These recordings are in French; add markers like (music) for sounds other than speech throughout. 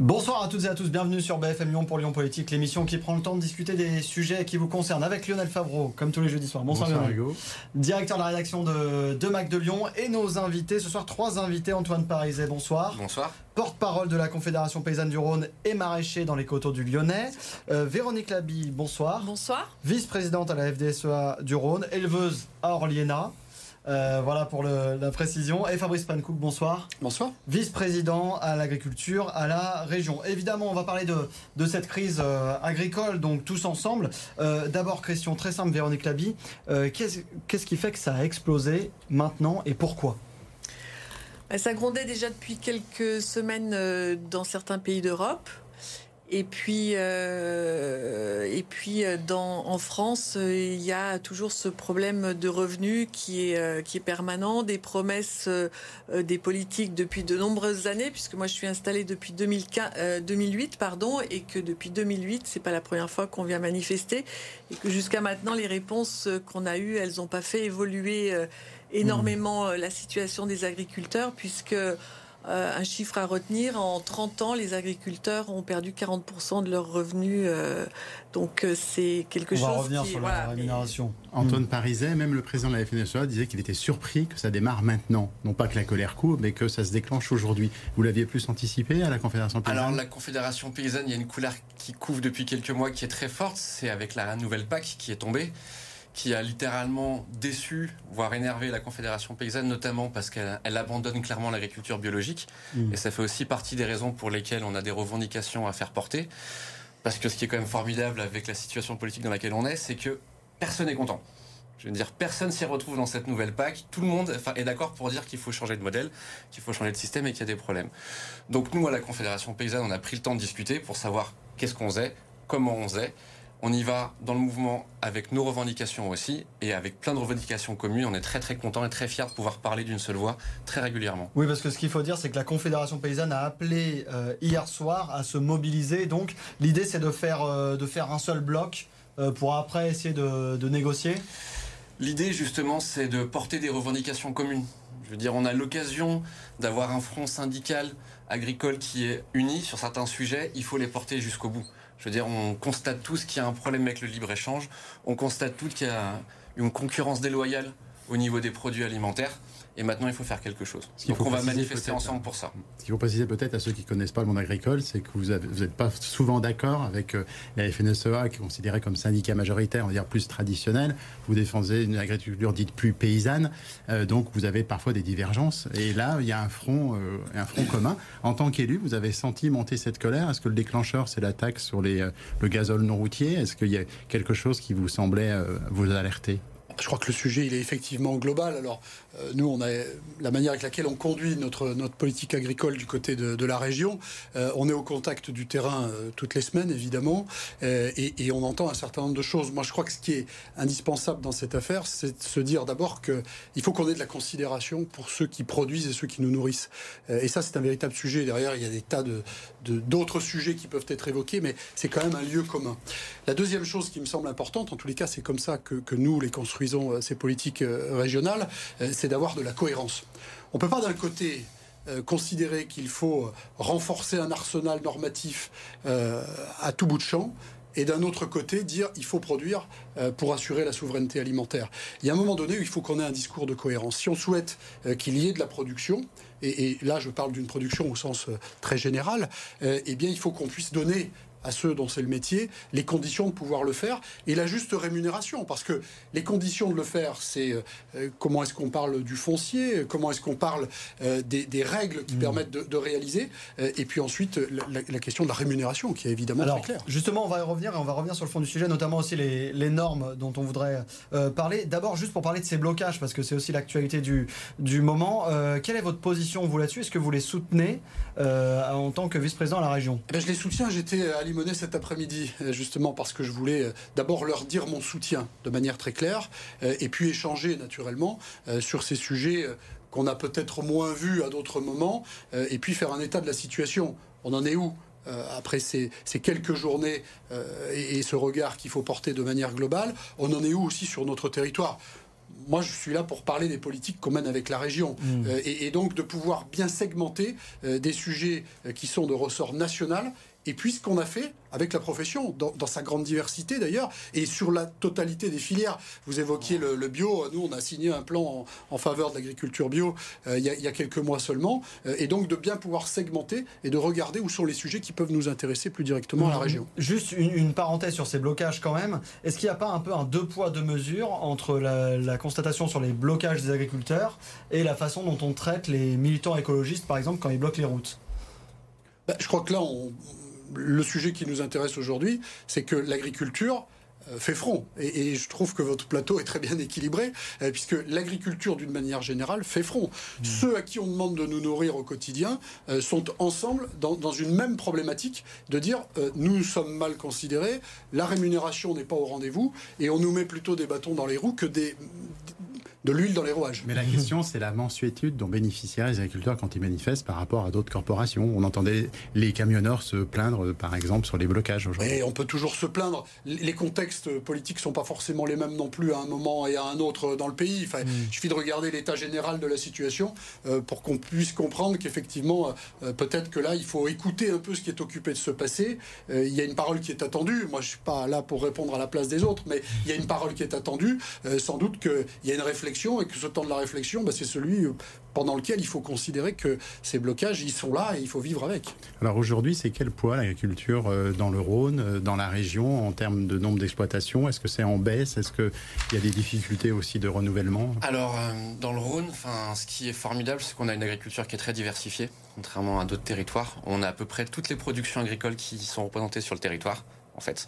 Bonsoir à toutes et à tous, bienvenue sur BFM Lyon pour Lyon Politique, l'émission qui prend le temps de discuter des sujets qui vous concernent avec Lionel Favreau, comme tous les jeudis soirs. Bonsoir, Bonsoir Lionel. Directeur de la rédaction de, de Mac de Lyon et nos invités, ce soir trois invités, Antoine Pariset, bonsoir. Bonsoir. Porte-parole de la Confédération Paysanne du Rhône et maraîcher dans les coteaux du Lyonnais. Euh, Véronique Labi, bonsoir. Bonsoir. Vice-présidente à la FDSEA du Rhône, éleveuse à Orliena. Euh, voilà pour la précision. Et Fabrice Pankouk, bonsoir. Bonsoir. Vice-président à l'agriculture à la région. Évidemment, on va parler de, cette crise euh, agricole, donc tous ensemble. Euh, d'abord, question très simple, Véronique Labi. Qu'est-ce qui fait que ça a explosé maintenant et pourquoi? Bah, Ça grondait déjà depuis quelques semaines dans certains pays d'Europe. Et puis, euh, et puis euh, dans, en France, euh, il y a toujours ce problème de revenus qui est, qui est permanent, des promesses des politiques depuis de nombreuses années, puisque moi je suis installée depuis 2015, 2008, pardon, et que depuis 2008, c'est pas la première fois qu'on vient manifester, et que jusqu'à maintenant, les réponses qu'on a eues, elles n'ont pas fait évoluer énormément la situation des agriculteurs, puisque euh, un chiffre à retenir, en 30 ans, les agriculteurs ont perdu 40% de leurs revenus. Euh, donc euh, c'est quelque chose. On va revenir sur la rémunération. Antoine Pariset, même le président de la FNSEA, disait qu'il était surpris que ça démarre maintenant. Non pas que la colère court, mais que ça se déclenche aujourd'hui. Vous l'aviez plus anticipé à la Confédération paysanne? Alors la Confédération paysanne, il y a une couleur qui couvre depuis quelques mois qui est très forte. C'est avec la nouvelle PAC qui est tombée qui a littéralement déçu, voire énervé la Confédération paysanne, notamment parce qu'elle abandonne clairement l'agriculture biologique. Mm. Et ça fait aussi partie des raisons pour lesquelles on a des revendications à faire porter. Parce que ce qui est quand même formidable avec la situation politique dans laquelle on est, c'est que personne n'est content. Je veux dire, personne s'y retrouve dans cette nouvelle PAC. Tout le monde est d'accord pour dire qu'il faut changer de modèle, qu'il faut changer de système et qu'il y a des problèmes. Donc nous, à la Confédération paysanne, on a pris le temps de discuter pour savoir qu'est-ce qu'on faisait, comment on faisait. On y va dans le mouvement avec nos revendications aussi et avec plein de revendications communes. On est très très content et très fiers de pouvoir parler d'une seule voix très régulièrement. Oui, parce que ce qu'il faut dire, c'est que la Confédération paysanne a appelé euh, hier soir à se mobiliser. Donc l'idée, c'est de faire, euh, de faire un seul bloc euh, pour après essayer de, de négocier. L'idée, justement, c'est de porter des revendications communes. Je veux dire, on a l'occasion d'avoir un front syndical agricole qui est uni sur certains sujets. Il faut les porter jusqu'au bout. Je veux dire, on constate tous qu'il y a un problème avec le libre-échange. On constate tous qu'il y a une concurrence déloyale au niveau des produits alimentaires. Et maintenant, il faut faire quelque chose. Donc, on va manifester ensemble pour ça. Ce qu'il faut préciser peut-être à ceux qui ne connaissent pas le monde agricole, c'est que vous n'êtes pas souvent d'accord avec euh, la FNSEA, qui est considérée comme syndicat majoritaire, on va dire plus traditionnel. Vous défendez une agriculture dite plus paysanne. Euh, donc, vous avez parfois des divergences. Et là, il y a un front, euh, un front commun. En tant qu'élu, vous avez senti monter cette colère. Est-ce que le déclencheur, c'est l'attaque sur les, le gazole non routier? Est-ce qu'il y a quelque chose qui vous semblait vous alerter? Je crois que le sujet, il est effectivement global. Alors, euh, nous, on a la manière avec laquelle on conduit notre, politique agricole du côté de, la région. Euh, on est au contact du terrain euh, toutes les semaines, évidemment, et, on entend un certain nombre de choses. Moi, je crois que ce qui est indispensable dans cette affaire, c'est de se dire d'abord qu'il faut qu'on ait de la considération pour ceux qui produisent et ceux qui nous nourrissent. et ça, c'est un véritable sujet. Derrière, il y a des tas d'autres sujets qui peuvent être évoqués, mais c'est quand même un lieu commun. La deuxième chose qui me semble importante, en tous les cas, c'est comme ça que nous les construisons, ces politiques régionales, c'est d'avoir de la cohérence. On ne peut pas d'un côté euh, considérer qu'il faut renforcer un arsenal normatif euh, à tout bout de champ et d'un autre côté dire il faut produire euh, pour assurer la souveraineté alimentaire. Il y a un moment donné où il faut qu'on ait un discours de cohérence. Si on souhaite qu'il y ait de la production, et, là je parle d'une production au sens très général, eh bien il faut qu'on puisse donner à ceux dont c'est le métier les conditions de pouvoir le faire et la juste rémunération. Parce que les conditions de le faire, c'est euh, comment est-ce qu'on parle du foncier, comment est-ce qu'on parle euh, des, règles qui mmh. permettent de, réaliser, euh, et puis ensuite la, question de la rémunération qui est évidemment très claire. Justement, on va y revenir et on va revenir sur le fond du sujet, notamment aussi les, les normes dont on voudrait parler. D'abord, juste pour parler de ces blocages, parce que c'est aussi l'actualité du, du moment. quelle est votre position, vous, là-dessus? Est-ce que vous les soutenez en tant que vice-président à la région? Eh ben, Je les soutiens. J'étais à Limonest cet après-midi, euh, justement parce que je voulais euh, d'abord leur dire mon soutien de manière très claire, euh, et puis échanger naturellement sur ces sujets qu'on a peut-être moins vus à d'autres moments, et puis faire un état de la situation. On en est où après ces, quelques journées et, ce regard qu'il faut porter de manière globale, on en est où aussi sur notre territoire? Moi, je suis là pour parler des politiques qu'on mène avec la région. Mm. Euh, et, et donc de pouvoir bien segmenter euh, des sujets qui sont de ressort national. Et puis ce qu'on a fait avec la profession, dans, dans sa grande diversité d'ailleurs, et sur la totalité des filières. Vous évoquiez le, le bio, nous on a signé un plan en, en faveur de l'agriculture bio euh, il, y a, il y a quelques mois seulement, euh, et donc de bien pouvoir segmenter et de regarder où sont les sujets qui peuvent nous intéresser plus directement à la région. Juste une, une parenthèse sur ces blocages quand même. Est-ce qu'il n'y a pas un peu un deux poids deux mesures entre la, la constatation sur les blocages des agriculteurs et la façon dont on traite les militants écologistes, par exemple, quand ils bloquent les routes? Ben, je crois que là, on- le sujet qui nous intéresse aujourd'hui, c'est que l'agriculture euh, fait front. Et, et je trouve que votre plateau est très bien équilibré, euh, puisque l'agriculture, d'une manière générale, fait front. Ceux à qui on demande de nous nourrir au quotidien euh, sont ensemble dans, dans une même problématique de dire euh, nous sommes mal considérés, la rémunération n'est pas au rendez-vous, et on nous met plutôt des bâtons dans les roues que des, de l'huile dans les rouages. Mais la question, c'est la mensuétude dont bénéficieraient les agriculteurs quand ils manifestent par rapport à d'autres corporations. On entendait les camionneurs se plaindre, euh, par exemple, sur les blocages aujourd'hui. Et on peut toujours se plaindre. Les contextes politiques sont pas forcément les mêmes non plus à un moment et à un autre dans le pays. Enfin, Il suffit de regarder l'état général de la situation euh, pour qu'on puisse comprendre qu'effectivement, euh, peut-être que là, il faut écouter un peu ce qui est occupé de se passer. Euh, il y a une parole qui est attendue. Moi, je suis pas là pour répondre à la place des autres, mais il y a une parole qui est attendue. Euh, sans doute qu'il y a une réflexion et que ce temps de la réflexion, bah, c'est celui euh, pendant lequel il faut considérer que ces blocages, ils sont là et il faut vivre avec. Alors aujourd'hui, c'est quel poids l'agriculture euh, dans le Rhône, euh, dans la région, en termes de nombre d'exploitations? Est-ce que c'est en baisse? Est-ce qu'il y a des difficultés aussi de renouvellement? Alors, dans le Rhône, enfin, ce qui est formidable, c'est qu'on a une agriculture qui est très diversifiée, contrairement à d'autres territoires. On a à peu près toutes les productions agricoles qui sont représentées sur le territoire, en fait.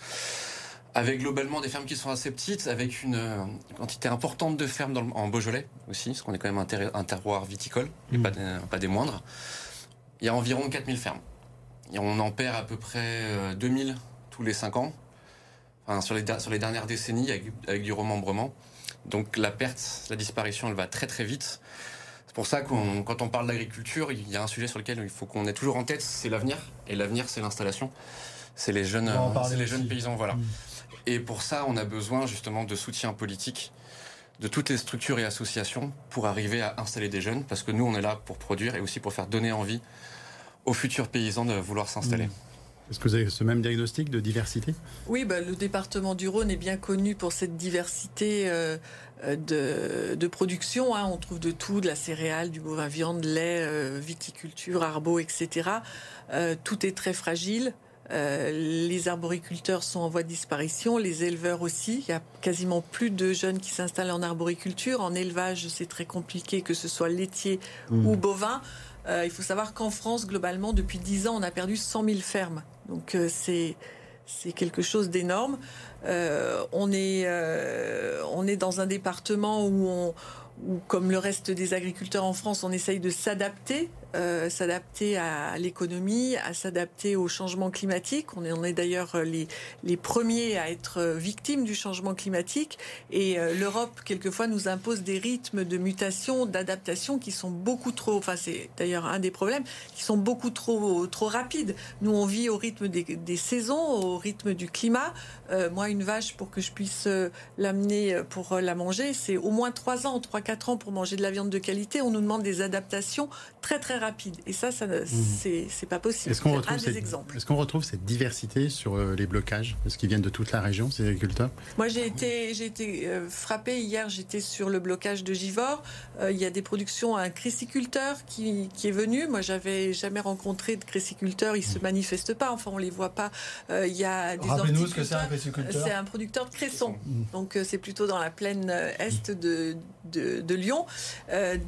Avec globalement des fermes qui sont assez petites, avec une euh, quantité importante de fermes dans le- en Beaujolais aussi, parce qu'on est quand même un, terroir viticole, et pas, des, pas des moindres. Il y a environ 4000 fermes. Et on en perd à peu près euh, 2000 tous les 5 ans. Enfin, sur, les, der- sur les dernières décennies, avec, avec du remembrement. Donc la perte, la disparition, elle va très très vite. C'est pour ça qu'on, quand on parle d'agriculture, il y a un sujet sur lequel il faut qu'on ait toujours en tête, c'est l'avenir. Et l'avenir, c'est l'installation. C'est les jeunes, euh, les jeunes paysans, voilà. Mm. Et pour ça, on a besoin justement de soutien politique de toutes les structures et associations pour arriver à installer des jeunes, parce que nous, on est là pour produire et aussi pour faire donner envie aux futurs paysans de vouloir s'installer. Est-ce que vous avez ce même diagnostic de diversité? Oui, bah, le département du Rhône est bien connu pour cette diversité euh, euh, de, de production. hein. On trouve de tout, de la céréale, du bovin viande, lait, euh, viticulture, arbo, etc. Euh, tout est très fragile. Euh, les arboriculteurs sont en voie de disparition, les éleveurs aussi. Il y a quasiment plus de jeunes qui s'installent en arboriculture. En élevage, c'est très compliqué, que ce soit laitier ou bovin. Euh, il faut savoir qu'en France, globalement, depuis 10 ans, on a perdu 100 000 fermes. Donc euh, c'est c'est quelque chose d'énorme. On est on est dans un département où on où, comme le reste des agriculteurs en France, on essaye de s'adapter, euh, s'adapter à l'économie, à s'adapter au changement climatique. On est, d'ailleurs les, les premiers à être victimes du changement climatique. Et euh, l'Europe, quelquefois, nous impose des rythmes de mutation, d'adaptation qui sont beaucoup trop, enfin c'est d'ailleurs un des problèmes, qui sont beaucoup trop, trop rapides. Nous, on vit au rythme des, saisons, au rythme du climat. Euh, moi, une vache, pour que je puisse euh, l'amener euh, pour euh, la manger, c'est au moins 3 ans, 3-4 ans pour manger de la viande de qualité. On nous demande des adaptations très très rapides. Et ça, ça ne- c'est pas possible. Est-ce qu'on retrouve, exemples. est-ce qu'on retrouve cette diversité sur euh, les blocages? Est-ce qu'ils viennent de toute la région, ces agriculteurs? Moi, j'ai été, j'ai été euh, frappée hier. J'étais sur le blocage de Givors. Euh, il y a des productions à un cressiculteur qui, qui est venu. Moi, j'avais jamais rencontré de cressiculteur. Ils se manifestent pas. Enfin, on les voit pas. Euh, il y a des Rappelez-nous ce que c'est un cressiculteur. C'est un producteur de cressons. Donc euh, c'est plutôt dans la plaine est de, de, de Lyon.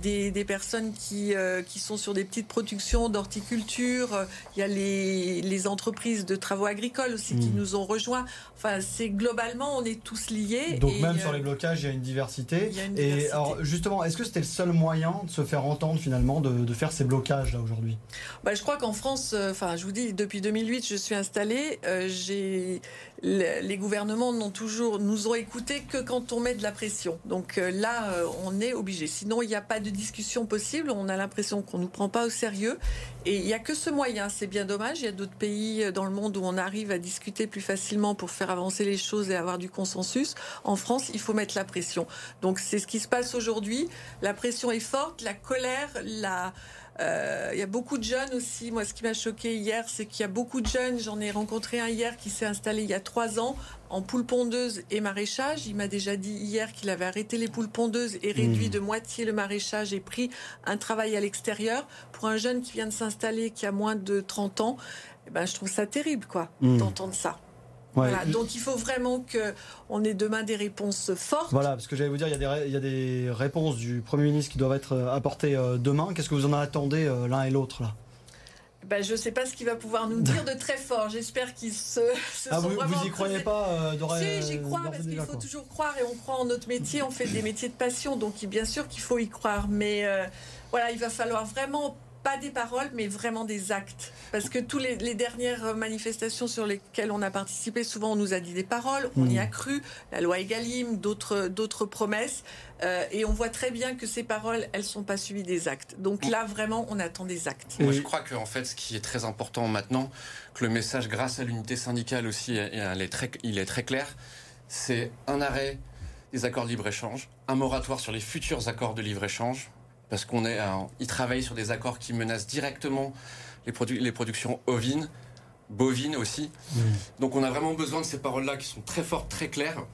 Des, des personnes qui, qui sont sur des petites productions d'horticulture. Euh, Il y a les, les entreprises de travaux agricoles aussi qui Mm. nous ont rejoints. Enfin, c'est globalement, on est tous liés. Donc et, même euh, sur les blocages, il y a une diversité. a une Et diversité. alors justement, est-ce que c'était le seul moyen de se faire entendre finalement, de, de faire ces blocages là aujourd'hui? Bah, je crois qu'en France, euh, enfin, je vous dis, depuis 2008, je suis installée. euh, j'ai les gouvernements n'ont toujours, nous ont écouté que quand on met de la pression. Donc euh, là, euh, on est obligé. Sinon, il n'y a pas de discussion possible. On a l'impression qu'on ne nous prend pas au sérieux. Et il n'y a que ce moyen. C'est bien dommage. Il y a d'autres pays dans le monde où on arrive à discuter plus facilement pour faire avancer les choses et avoir du consensus. En France, il faut mettre la pression. Donc c'est ce qui se passe aujourd'hui. La pression est forte, la colère, la euh, il y a beaucoup de jeunes aussi. Moi, ce qui m'a choqué hier, c'est qu'il y a beaucoup de jeunes. J'en ai rencontré un hier qui s'est installé il y a trois ans en poule pondeuse et maraîchage. Il m'a déjà dit hier qu'il avait arrêté les poules pondeuses et réduit mmh. de moitié le maraîchage et pris un travail à l'extérieur. Pour un jeune qui vient de s'installer, qui a moins de 30 ans, eh ben, je trouve ça terrible, quoi, mmh. d'entendre ça. Voilà, donc il faut vraiment qu'on ait demain des réponses fortes. Voilà, parce que j'allais vous dire, il y, a des, il y, a des, réponses du Premier ministre qui doivent être euh, apportées euh, demain. Qu'est-ce que vous en attendez euh, l'un et l'autre là? Ben, je ne sais pas ce qu'il va pouvoir nous dire de très fort. J'espère qu'il se, se ah, vous, vous y croyez pas Si, j'y crois parce qu'il faut toujours croire et on croit en notre métier. On fait des métiers de passion, donc bien sûr qu'il faut y croire. Mais voilà, il va falloir vraiment pas des paroles, mais vraiment des actes. Parce que toutes les, dernières manifestations sur lesquelles on a participé, souvent on nous a dit des paroles, on y a hmm. cru, la loi Egalim, d'autres, d'autres promesses, euh, et on voit très bien que ces paroles, elles sont pas suivies des actes. Donc là, vraiment, on attend des actes. Moi, je crois que en fait, ce qui est très important maintenant, que le message, grâce à l'unité syndicale aussi, il est très, il est très clair, c'est un arrêt des accords de libre-échange, un moratoire sur les futurs accords de libre-échange, parce qu'on est, ils travaillent sur des accords qui menacent directement les, les productions ovines, bovines aussi. Mmh. Donc on a vraiment besoin de ces paroles-là qui sont très fortes, très claires.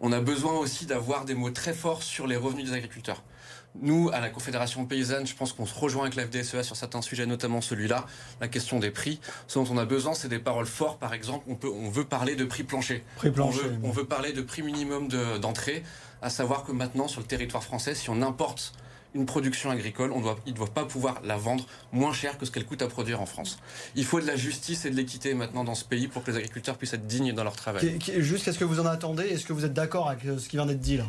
On a besoin aussi d'avoir des mots très forts sur les revenus des agriculteurs. Nous, à la Confédération paysanne, je pense qu'on se rejoint avec la FDSEA sur certains sujets, notamment celui-là, la question des prix. Ce dont on a besoin, c'est des paroles fortes. Par exemple, on, peut, on veut parler de prix plancher. Prix plancher on, veut, on veut parler de prix minimum d'entrée, à savoir que maintenant, sur le territoire français, si on importe une production agricole, on doit, ils ne doivent pas pouvoir la vendre moins cher que ce qu'elle coûte à produire en France. Il faut de la justice et de l'équité maintenant dans ce pays pour que les agriculteurs puissent être dignes dans leur travail. Juste, qu'est-ce que vous en attendez? Est-ce que vous êtes d'accord avec euh, ce qui vient d'être dit là?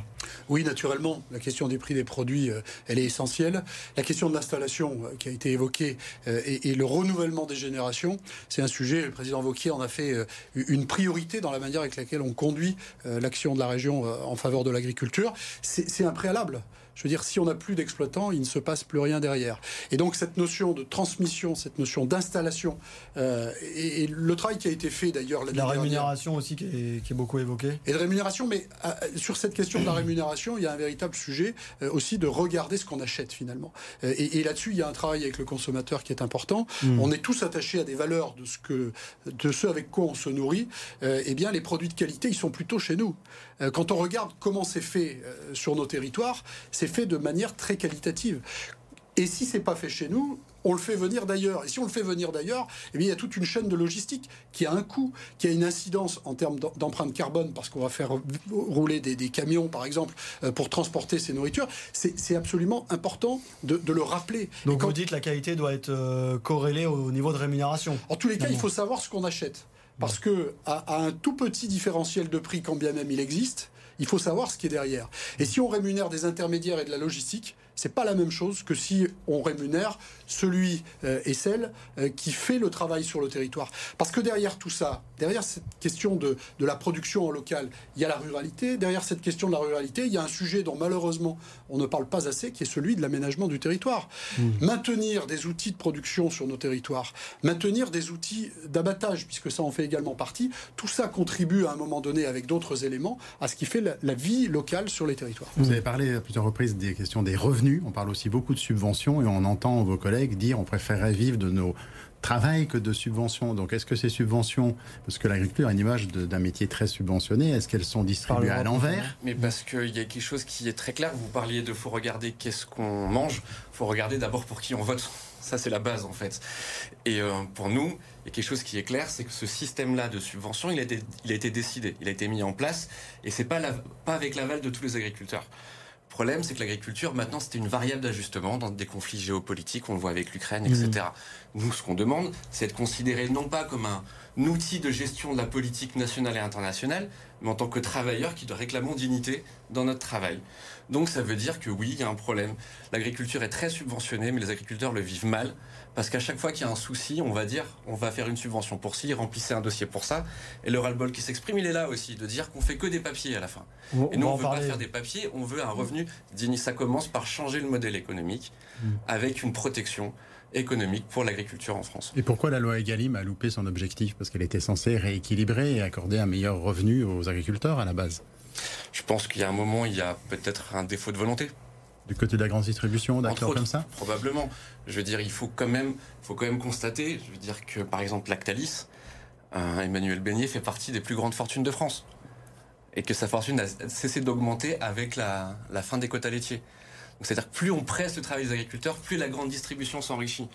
Oui, naturellement. La question des prix des produits, euh, elle est essentielle. La question de l'installation euh, qui a été évoquée et, le renouvellement des générations, c'est un sujet, le président Vauquier en a fait une priorité dans la manière avec laquelle on conduit l'action de la région en faveur de l'agriculture. C'est un préalable. Je veux dire, si on n'a plus d'exploitants, il ne se passe plus rien derrière. Et donc cette notion de transmission, cette notion d'installation, euh, et, le travail qui a été fait d'ailleurs... La rémunération aussi qui est, beaucoup évoquée. Et de rémunération, mais euh, sur cette question de la rémunération, il y a un véritable sujet euh, aussi de regarder ce qu'on achète finalement. et, là-dessus, il y a un travail avec le consommateur qui est important. Hmm. On est tous attachés à des valeurs de ce, que, de ce avec quoi on se nourrit. eh bien, les produits de qualité, ils sont plutôt chez nous. Quand on regarde comment c'est fait sur nos territoires, c'est fait de manière très qualitative. Et si c'est pas fait chez nous, on le fait venir d'ailleurs. Et si on le fait venir d'ailleurs, eh bien, il y a toute une chaîne de logistique qui a un coût, qui a une incidence en termes d'empreinte carbone, parce qu'on va faire rouler des, camions, par exemple, euh, pour transporter ces nourritures. C'est absolument important de, le rappeler. Donc vous dites la qualité doit être euh, corrélée au niveau de rémunération. En tous les cas, il faut savoir ce qu'on achète. Parce que à, un tout petit différentiel de prix, quand bien même il existe, il faut savoir ce qui est derrière. Et si on rémunère des intermédiaires et de la logistique, c'est pas la même chose que si on rémunère celui euh, et celle euh, qui fait le travail sur le territoire. Parce que derrière tout ça, derrière cette question de, de, la production en local, il y a la ruralité. Derrière cette question de la ruralité, il y a un sujet dont malheureusement on ne parle pas assez, qui est celui de l'aménagement du territoire. Mmh. Maintenir des outils de production sur nos territoires, maintenir des outils d'abattage, puisque ça en fait également partie, tout ça contribue à un moment donné, avec d'autres éléments, à ce qui fait la, la vie locale sur les territoires. Vous avez parlé à plusieurs reprises des questions des revenus on parle aussi beaucoup de subventions et on entend vos collègues dire on préférerait vivre de nos travail que de subventions. Donc est-ce que ces subventions, parce que l'agriculture a une image d'un métier très subventionné, est-ce qu'elles sont distribuées à l'envers Mais parce qu'il y a quelque chose qui est très clair. Vous parliez de faut regarder qu'est-ce qu'on mange, faut regarder d'abord pour qui on vote. Ça c'est la base en fait. Et euh, pour nous, il y a quelque chose qui est clair, c'est que ce système-là de subvention, il a, été, il a été décidé, il a été mis en place, et c'est pas, pas avec l'aval de tous les agriculteurs. Le problème, c'est que l'agriculture, maintenant, c'était une variable d'ajustement dans des conflits géopolitiques, on le voit avec l'Ukraine, etc. Mmh. Nous, ce qu'on demande, c'est de considérer non pas comme un outil de gestion de la politique nationale et internationale, mais en tant que travailleur qui doit réclamer dignité dans notre travail. Donc ça veut dire que oui, il y a un problème. L'agriculture est très subventionnée, mais les agriculteurs le vivent mal. Parce qu'à chaque fois qu'il y a un souci, on va dire, on va faire une subvention pour ci, remplissez un dossier pour ça. Et le ras-le-bol qui s'exprime, il est là aussi, de dire qu'on fait que des papiers à la fin. et nous, on ne veut pas faire des papiers, on veut un revenu digne. Ça commence par changer le modèle économique hmm. avec une protection économique pour l'agriculture en France. Et pourquoi la loi Egalim a loupé son objectif? Parce qu'elle était censée rééquilibrer et accorder un meilleur revenu aux agriculteurs à la base. Je pense qu'il y a un moment, il y a peut-être un défaut de volonté. Du côté de la grande distribution, d'accord comme ça Probablement. Je veux dire, il faut quand même, faut quand même constater, je veux dire que par exemple Lactalis, euh, Emmanuel Beignet fait partie des plus grandes fortunes de France. Et que sa fortune a cessé d'augmenter avec la, la fin des quotas laitiers. C'est-à-dire que plus on presse le travail des agriculteurs, plus la grande distribution s'enrichit.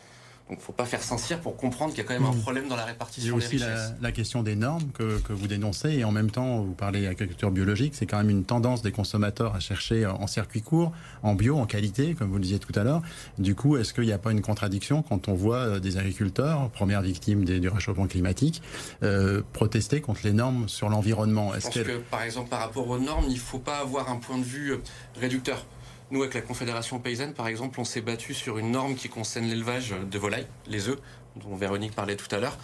Donc, il ne faut pas faire Saint-Cyr pour comprendre qu'il y a quand même un mmh. problème dans la répartition Il y a aussi la, question des normes que, vous dénoncez et en même temps, vous parlez d'agriculture biologique. C'est quand même une tendance des consommateurs à chercher en circuit court, en bio, en qualité, comme vous le disiez tout à l'heure. Du coup, est-ce qu'il n'y a pas une contradiction quand on voit euh, des agriculteurs, premières victimes du réchauffement climatique, euh, protester contre les normes sur l'environnement? Je pense que, par exemple, par rapport aux normes, il ne faut pas avoir un point de vue euh, réducteur. Nous, avec la Confédération paysanne, par exemple, on s'est battu sur une norme qui concerne l'élevage de volailles, les œufs, dont Véronique parlait tout à l'heure.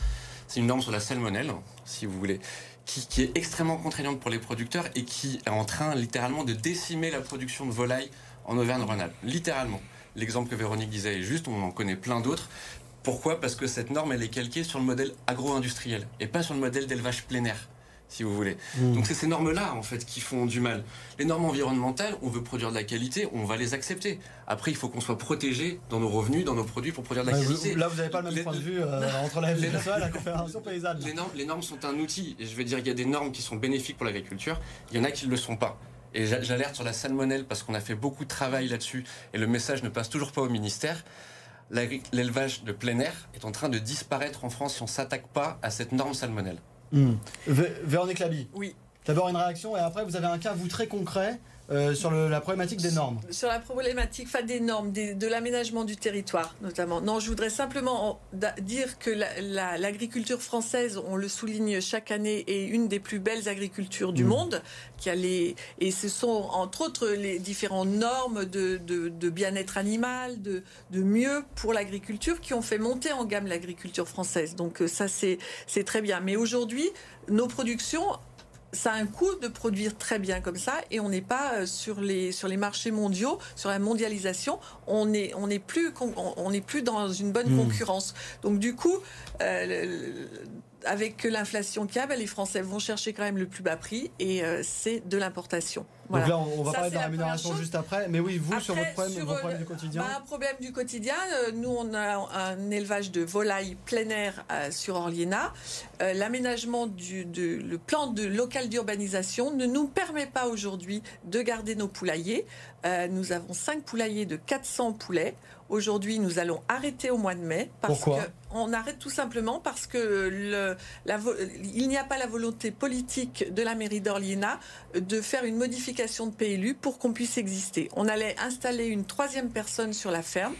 C'est une norme sur la salmonelle, si vous voulez, qui, est extrêmement contraignante pour les producteurs et qui est en train littéralement de décimer la production de volailles en Auvergne-Rhône-Alpes. Littéralement. L'exemple que Véronique disait est juste, on en connaît plein d'autres. Pourquoi? Parce que cette norme, elle est calquée sur le modèle agro-industriel et pas sur le modèle d'élevage plein air si vous voulez. Hmm. Donc c'est ces normes-là, en fait, qui font du mal. Les normes environnementales, on veut produire de la qualité, on va les accepter. Après, il faut qu'on soit protégé dans nos revenus, dans nos produits pour produire de la qualité. là, vous n'avez pas le même point de vue euh, (laughs) entre la FNSEA et la Confédération paysanne. Les normes, les normes sont un outil. Et je veux dire, il y a des normes qui sont bénéfiques pour l'agriculture, il y en a qui ne le sont pas. Et j'alerte sur la salmonelle parce qu'on a fait beaucoup de travail là-dessus et le message ne passe toujours pas au ministère l'élevage de plein air est en train de disparaître en France si on ne s'attaque pas à cette norme salmonelle. Mmh. Véronique Labi. Oui. D'abord une réaction et après vous avez un cas, vous, très concret euh, sur la problématique des normes. Sur la problématique enfin, des normes, de l'aménagement du territoire notamment. Non, je voudrais simplement dire que l'agriculture française, on le souligne chaque année, est une des plus belles agricultures du mmh. monde. Qui a les, et ce sont entre autres les différentes normes de, de bien-être animal, de, de mieux pour l'agriculture qui ont fait monter en gamme l'agriculture française. Donc euh, ça, c'est très bien. Mais aujourd'hui, nos productions ça a un coût de produire très bien comme ça et on n'est pas euh, sur les sur les marchés mondiaux, sur la mondialisation, on n'est on est plus on n'est plus dans une bonne hmm. concurrence. Donc du coup, euh, avec l'inflation qu'il y a, ben, les Français vont chercher quand même le plus bas prix et euh, c'est de l'importation. Donc là, on, va parler de la rémunération juste après. Mais oui, vous, sur votre problème, vos problèmes du quotidien bah, Un problème du quotidien, euh, nous, on a un élevage de volailles plein air euh, sur Orliena. L'aménagement du le plan de local d'urbanisation ne nous permet pas aujourd'hui de garder nos poulaillers. nous avons cinq poulaillers de 400 poulets. Aujourd'hui, nous allons arrêter au mois de mai. Parce Pourquoi? On arrête tout simplement parce que le, la, il n'y a pas la volonté politique de la mairie d'Orliena de faire une modification de PLU pour qu'on puisse exister. On allait installer une troisième personne sur la ferme.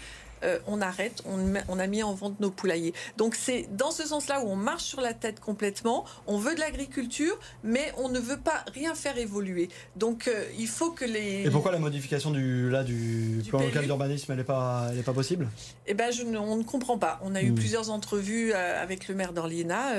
Euh, on arrête, on, a mis en vente nos poulaillers. Donc c'est dans ce sens-là où on marche sur la tête complètement. On veut de l'agriculture, mais on ne veut pas rien faire évoluer. Donc euh, il faut que les. Et pourquoi la modification du, là, du, plan local d'urbanisme, elle n'est pas, pas possible? Eh je on ne comprend pas. On a eu hmm. plusieurs entrevues euh, avec le maire d'Orliena.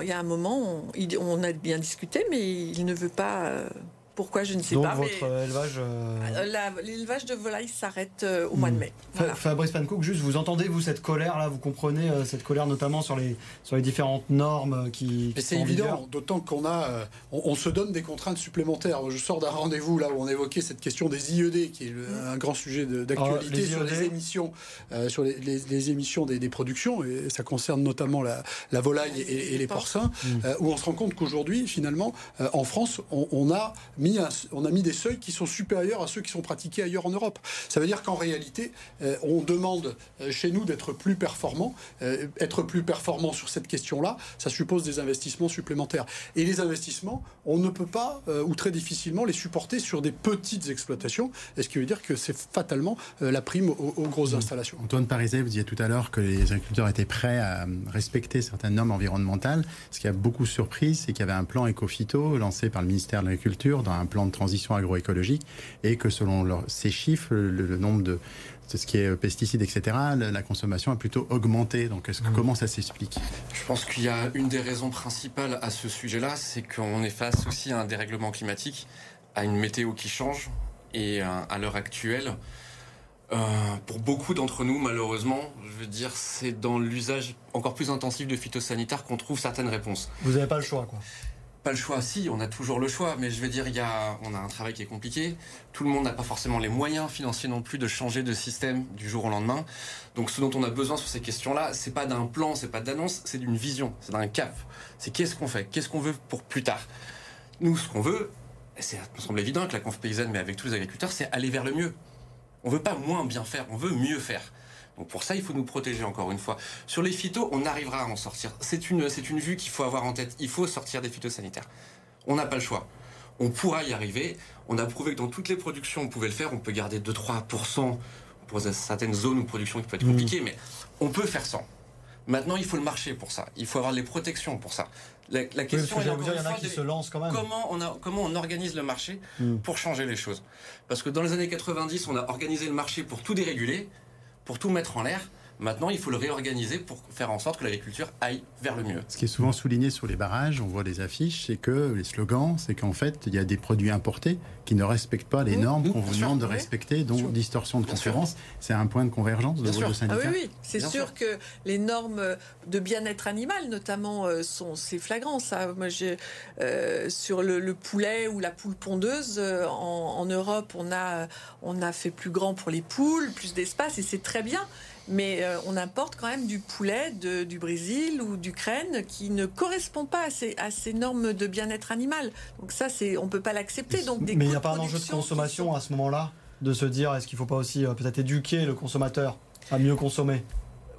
Il y a un moment, on, on, a bien discuté, mais il ne veut pas. Pourquoi je ne sais Donc pas. Votre élevage. Euh, euh, l'élevage de volailles s'arrête euh, au mois de hmm. mai. Fabrice Pancook, juste vous entendez vous cette colère là, vous comprenez cette colère notamment sur les sur les différentes normes qui. c'est évident, d'autant qu'on a, on, se donne des contraintes supplémentaires. Je sors d'un rendez-vous là où on évoquait cette question des IED, qui est un grand sujet d'actualité sur les émissions, sur les, émissions des, productions, et ça concerne notamment la, volaille et, les porcins, hmm. où on se rend compte qu'aujourd'hui, finalement, en France, on, on a mis, on a mis des seuils qui sont supérieurs à ceux qui sont pratiqués ailleurs en Europe. Ça veut dire qu'en réalité, euh, on demande euh, chez nous d'être plus performants. Euh, être plus performant sur cette question-là, ça suppose des investissements supplémentaires. Et les investissements, on ne peut pas, ou très difficilement, les supporter sur des petites exploitations. Et ce qui veut dire que c'est fatalement la prime aux, grosses mmh. installations. Antoine Pariset, vous disiez tout à l'heure que les agriculteurs étaient prêts à respecter certaines normes environnementales. Ce qui a beaucoup surpris, c'est qu'il y avait un plan éco-phyto lancé par le ministère de l'Agriculture dans un plan de transition agroécologique et que selon ces chiffres, le, nombre de, ce qui est pesticides, etc., la, consommation a plutôt augmenté. Donc, est-ce que, mmh. comment ça s'explique? Je pense qu'il y a une des raisons principales à ce sujet-là, c'est qu'on est face aussi à un dérèglement climatique, à une météo qui change. Et à l'heure actuelle, euh, pour beaucoup d'entre nous, malheureusement, je veux dire, c'est dans l'usage encore plus intensif de phytosanitaires qu'on trouve certaines réponses. Vous n'avez pas le choix, quoi. Pas le choix, si, on a toujours le choix, mais je veux dire, il y a, on a un travail qui est compliqué. Tout le monde n'a pas forcément les moyens financiers non plus de changer de système du jour au lendemain. Donc, ce dont on a besoin sur ces questions-là, c'est pas d'un plan, c'est pas d'annonce, c'est d'une vision, c'est d'un cap. C'est qu'est-ce qu'on fait, qu'est-ce qu'on veut pour plus tard? Nous, ce qu'on veut, c'est, ça me semble évident avec la conf paysanne, mais avec tous les agriculteurs, c'est aller vers le mieux. On veut pas moins bien faire, on veut mieux faire. Donc pour ça, il faut nous protéger encore une fois. Sur les phytos, on arrivera à en sortir. C'est une, c'est une vue qu'il faut avoir en tête. Il faut sortir des phytosanitaires. On n'a pas le choix. On pourra y arriver. On a prouvé que dans toutes les productions, on pouvait le faire. On peut garder 2-3% pour certaines zones ou productions qui peuvent être mmh. compliquées, mais on peut faire sans. Maintenant, il faut le marché pour ça. Il faut avoir les protections pour ça. La, question est, il y en a qui se lancent quand même. Comment on, a, comment on organise le marché hmm. pour changer les choses? Parce que dans les années 90, on a organisé le marché pour tout déréguler, pour tout mettre en l'air. Maintenant, il faut le réorganiser pour faire en sorte que l'agriculture aille vers le mieux. Ce qui est souvent souligné sur les barrages, on voit les affiches, c'est que les slogans, c'est qu'en fait, il y a des produits importés qui ne respectent pas les mmh, normes mmh, qu'on vous demande de respecter, donc distorsion de concurrence. C'est un point de convergence de vos syndicats. Ah oui, oui. c'est sûr, que les normes de bien-être animal, notamment, euh, sont c'est flagrant. Ça, moi, j'ai euh, sur le, poulet ou la poule pondeuse euh, en, en, Europe, on a on a fait plus grand pour les poules, plus d'espace, et c'est très bien mais euh, on importe quand même du poulet du Brésil ou d'Ukraine qui ne correspond pas à ces, normes de bien-être animal. Donc ça, c'est, on peut pas l'accepter. Donc mais il n'y a pas un enjeu de consommation à ce moment-là de se dire est-ce qu'il ne faut pas aussi euh, peut-être éduquer le consommateur à mieux consommer?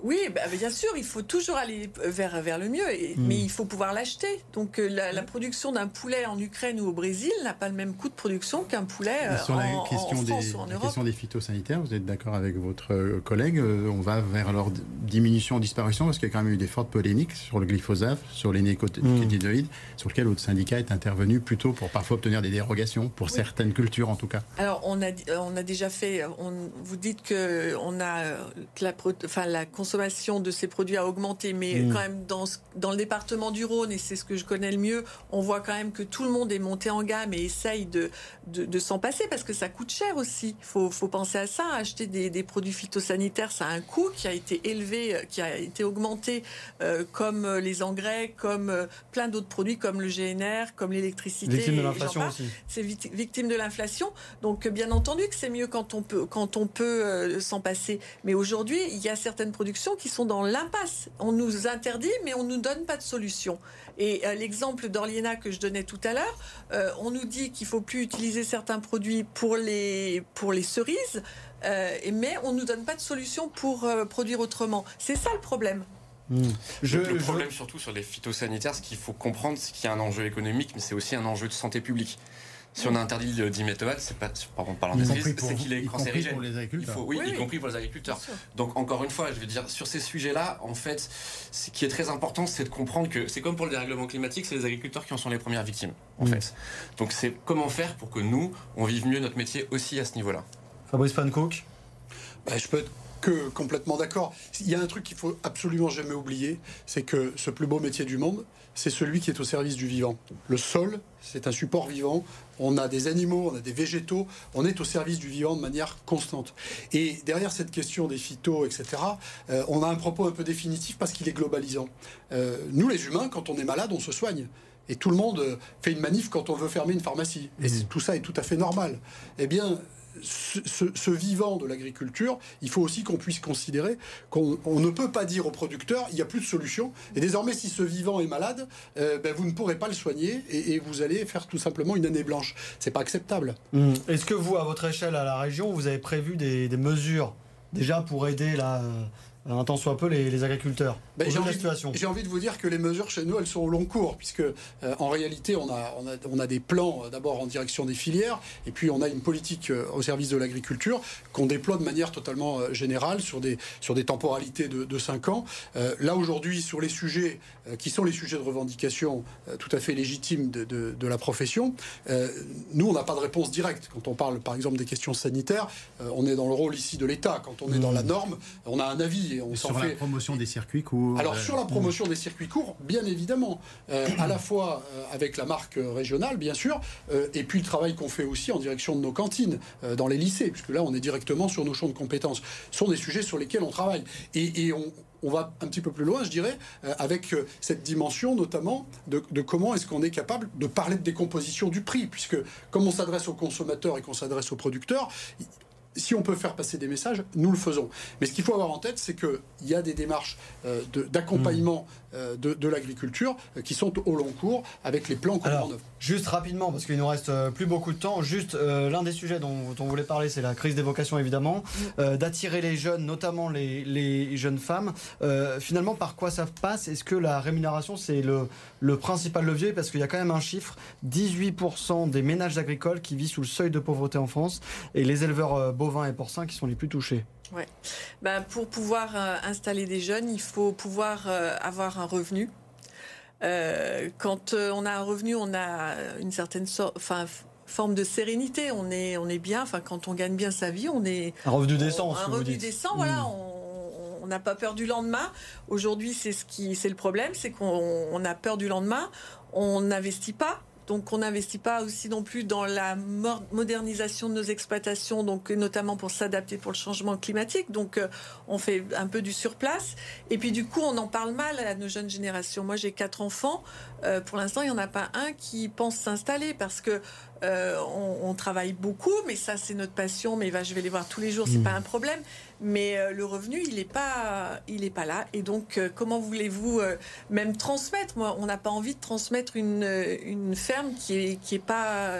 Oui, bah, bien sûr, il faut toujours aller vers, vers le mieux, et, hmm. mais il faut pouvoir l'acheter. Donc euh, la, production d'un poulet en Ukraine ou au Brésil n'a pas le même coût de production qu'un poulet euh, en, la question des, ou en Europe. La question des phytosanitaires, vous êtes d'accord avec votre euh, collègue On va vers leur diminution, disparition, parce qu'il y a quand même eu des fortes polémiques sur le glyphosate, sur les nécotinoïdes, hmm. sur lequel votre syndicat est intervenu plutôt pour parfois obtenir des dérogations, pour certaines cultures en tout cas. Alors on a, on a déjà fait, on, vous dites que on a que la, enfin, la consommation consommation de ces produits a augmenté, mais mm. quand même dans, dans le département du Rhône, et c'est ce que je connais le mieux, on voit quand même que tout le monde est monté en gamme et essaye de, de, s'en passer parce que ça coûte cher aussi. Il faut, faut, penser à ça. Acheter des, des, produits phytosanitaires, ça a un coût qui a été élevé, qui a été augmenté, euh, comme les engrais, comme euh, plein d'autres produits, comme le GNR, comme l'électricité. Victime de l'inflation aussi. C'est victime de l'inflation. Donc, bien entendu que c'est mieux quand on peut, quand on peut euh, s'en passer. Mais aujourd'hui, il y a certaines productions qui sont dans l'impasse. On nous interdit, mais on ne nous donne pas de solution. Et euh, l'exemple d'Orliena que je donnais tout à l'heure, euh, on nous dit qu'il faut plus utiliser certains produits pour les, pour les cerises, euh, mais on ne nous donne pas de solution pour produire autrement. C'est ça le problème. Hmm. le problème surtout sur les phytosanitaires, ce qu'il faut comprendre, c'est qu'il y a un enjeu économique, mais c'est aussi un enjeu de santé publique. Si on interdit le diméthoate, c'est pas, pardon, parlant des c'est qu'il est cancérigène. les agriculteurs. oui, y compris pour les agriculteurs. Donc, encore une fois, je veux dire, sur ces sujets-là, en fait, ce qui est très important, c'est de comprendre que c'est comme pour le dérèglement climatique, c'est les agriculteurs qui en sont les premières victimes, en mm. fait. Donc, c'est comment faire pour que nous, on vive mieux notre métier aussi à ce niveau-là. Fabrice Pancook bah, Je peux être que complètement d'accord. Il y a un truc qu'il faut absolument jamais oublier, c'est que ce plus beau métier du monde, c'est celui qui est au service du vivant. Le sol, c'est un support vivant. On a des animaux, on a des végétaux, on est au service du vivant de manière constante. Et derrière cette question des phytos, etc., euh, on a un propos un peu définitif parce qu'il est globalisant. Euh, nous, les humains, quand on est malade, on se soigne. Et tout le monde fait une manif quand on veut fermer une pharmacie. Et mmh. tout ça est tout à fait normal. Eh bien, ce, vivant de l'agriculture, il faut aussi qu'on puisse considérer qu'on ne peut pas dire aux producteurs il n'y a plus de solution. Et désormais, si ce vivant est malade, euh, ben, vous ne pourrez pas le soigner et, vous allez faire tout simplement une année blanche. C'est pas acceptable. Mmh. Est-ce que vous, à votre échelle, à la région, vous avez prévu des, des mesures déjà pour aider la un tant soit peu les, agriculteurs. Ben, j'ai, envie, de vous dire que les mesures chez nous, elles sont au long cours, puisque euh, en réalité, on a, on, a, des plans euh, d'abord en direction des filières, et puis on a une politique euh, au service de l'agriculture qu'on déploie de manière totalement générale sur des, sur des temporalités de, de 5 ans. là, aujourd'hui, sur les sujets qui sont les sujets de revendication tout à fait légitimes de, de, la profession, nous, on n'a pas de réponse directe. Quand on parle, par exemple, des questions sanitaires, on est dans le rôle ici de l'État. Quand on est dans la mmh. norme, on a un avis sur la promotion des circuits courts. Alors sur la promotion des circuits courts, bien évidemment, euh, à la fois euh, avec la marque régionale, bien sûr, euh, et puis le travail qu'on fait aussi en direction de nos cantines dans les lycées, puisque là on est directement sur nos champs de compétences. Ce sont des sujets sur lesquels on travaille et, on, va un petit peu plus loin, je dirais, avec cette dimension notamment de, de comment est-ce qu'on est capable de parler de décomposition du prix, puisque comme on s'adresse aux consommateurs et qu'on s'adresse aux producteurs, si on peut faire passer des messages, nous le faisons. Mais ce qu'il faut avoir en tête, c'est qu'il y a des démarches euh, d'accompagnement euh, de, l'agriculture euh, qui sont au long cours avec les plans qu'on en œuvre. Juste rapidement, parce qu'il nous reste plus beaucoup de temps, juste l'un des sujets dont, on voulait parler, c'est la crise des vocations évidemment, d'attirer les jeunes, notamment les, jeunes femmes. finalement, par quoi ça passe? Est-ce que la rémunération, c'est le, le principal levier Parce qu'il y a quand même un chiffre, 18% des ménages agricoles qui vivent sous le seuil de pauvreté en France, et les éleveurs bovins et porcins qui sont les plus touchés. Ouais. Ben, pour pouvoir euh, installer des jeunes, il faut pouvoir euh, avoir un revenu. Euh, quand on a un revenu, on a une certaine enfin, forme de sérénité. On est, on est bien. Enfin, quand on gagne bien sa vie, on est un revenu décent. un revenu décent, voilà. Hmm. On n'a pas peur du lendemain. Aujourd'hui, c'est ce qui, c'est le problème, c'est qu'on a peur du lendemain. On n'investit pas. Donc on n'investit pas aussi non plus dans la modernisation de nos exploitations, donc notamment pour s'adapter pour le changement climatique. Donc euh, on fait un peu du surplace. Et puis du coup on en parle mal à nos jeunes générations. Moi j'ai quatre enfants. Euh, pour l'instant il n'y en a pas un qui pense s'installer parce que euh, on, travaille beaucoup, mais ça c'est notre passion. Mais je vais les voir tous les jours, c'est mmh. pas un problème mais euh, le revenu, il n'est pas, il est pas là. Et donc, euh, comment voulez-vous euh, même transmettre? Moi, on n'a pas envie de transmettre une, une ferme qui est, qui est pas.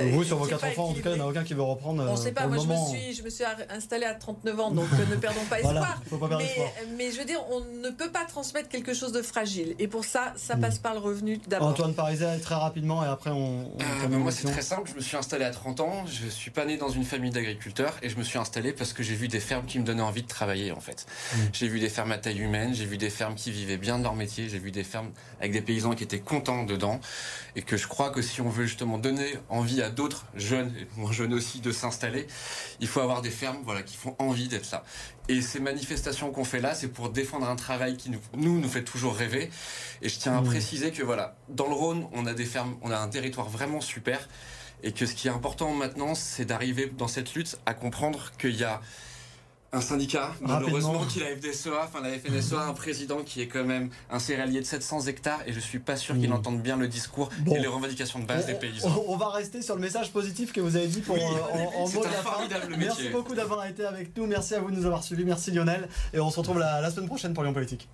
vous, sur vos quatre enfants, en tout cas, il n'y en a aucun qui veut reprendre. on ne sait pas. Moi, je me suis, je me suis installée à 39 ans, donc ne perdons pas espoir. mais, mais, je veux dire, on ne peut pas transmettre quelque chose de fragile. Et pour ça, ça hmm. passe par le revenu d'abord. Antoine Parisien, très rapidement, et après on. Bah, moi, c'est très simple. Je me suis installé à 30 ans. Je suis pas né dans une famille d'agriculteurs, et je me suis installé parce que j'ai vu des fermes qui me donnaient envie de travailler en fait. Mm. J'ai vu des fermes à taille humaine, j'ai vu des fermes qui vivaient bien de leur métier, j'ai vu des fermes avec des paysans qui étaient contents dedans et que je crois que si on veut justement donner envie à d'autres jeunes, et moins jeunes aussi, de s'installer, il faut avoir des fermes voilà, qui font envie d'être là. Et ces manifestations qu'on fait là, c'est pour défendre un travail qui nous, nous, nous fait toujours rêver. Et je tiens à mm. préciser que voilà, dans le Rhône, on a des fermes, on a un territoire vraiment super. Et que ce qui est important maintenant, c'est d'arriver dans cette lutte à comprendre qu'il y a un syndicat, malheureusement, qui la FDSEA, enfin la FNSEA, un président qui est quand même un céréalier de 700 hectares et je suis pas sûr qu'il hmm. entende bien le discours et les revendications de base des paysans. On, va rester sur le message positif que vous avez dit pour euh, en, mot de la fin. Merci beaucoup d'avoir été avec nous, merci à vous de nous avoir suivis, merci Lionel et on se retrouve la, la semaine prochaine pour Lyon Politique.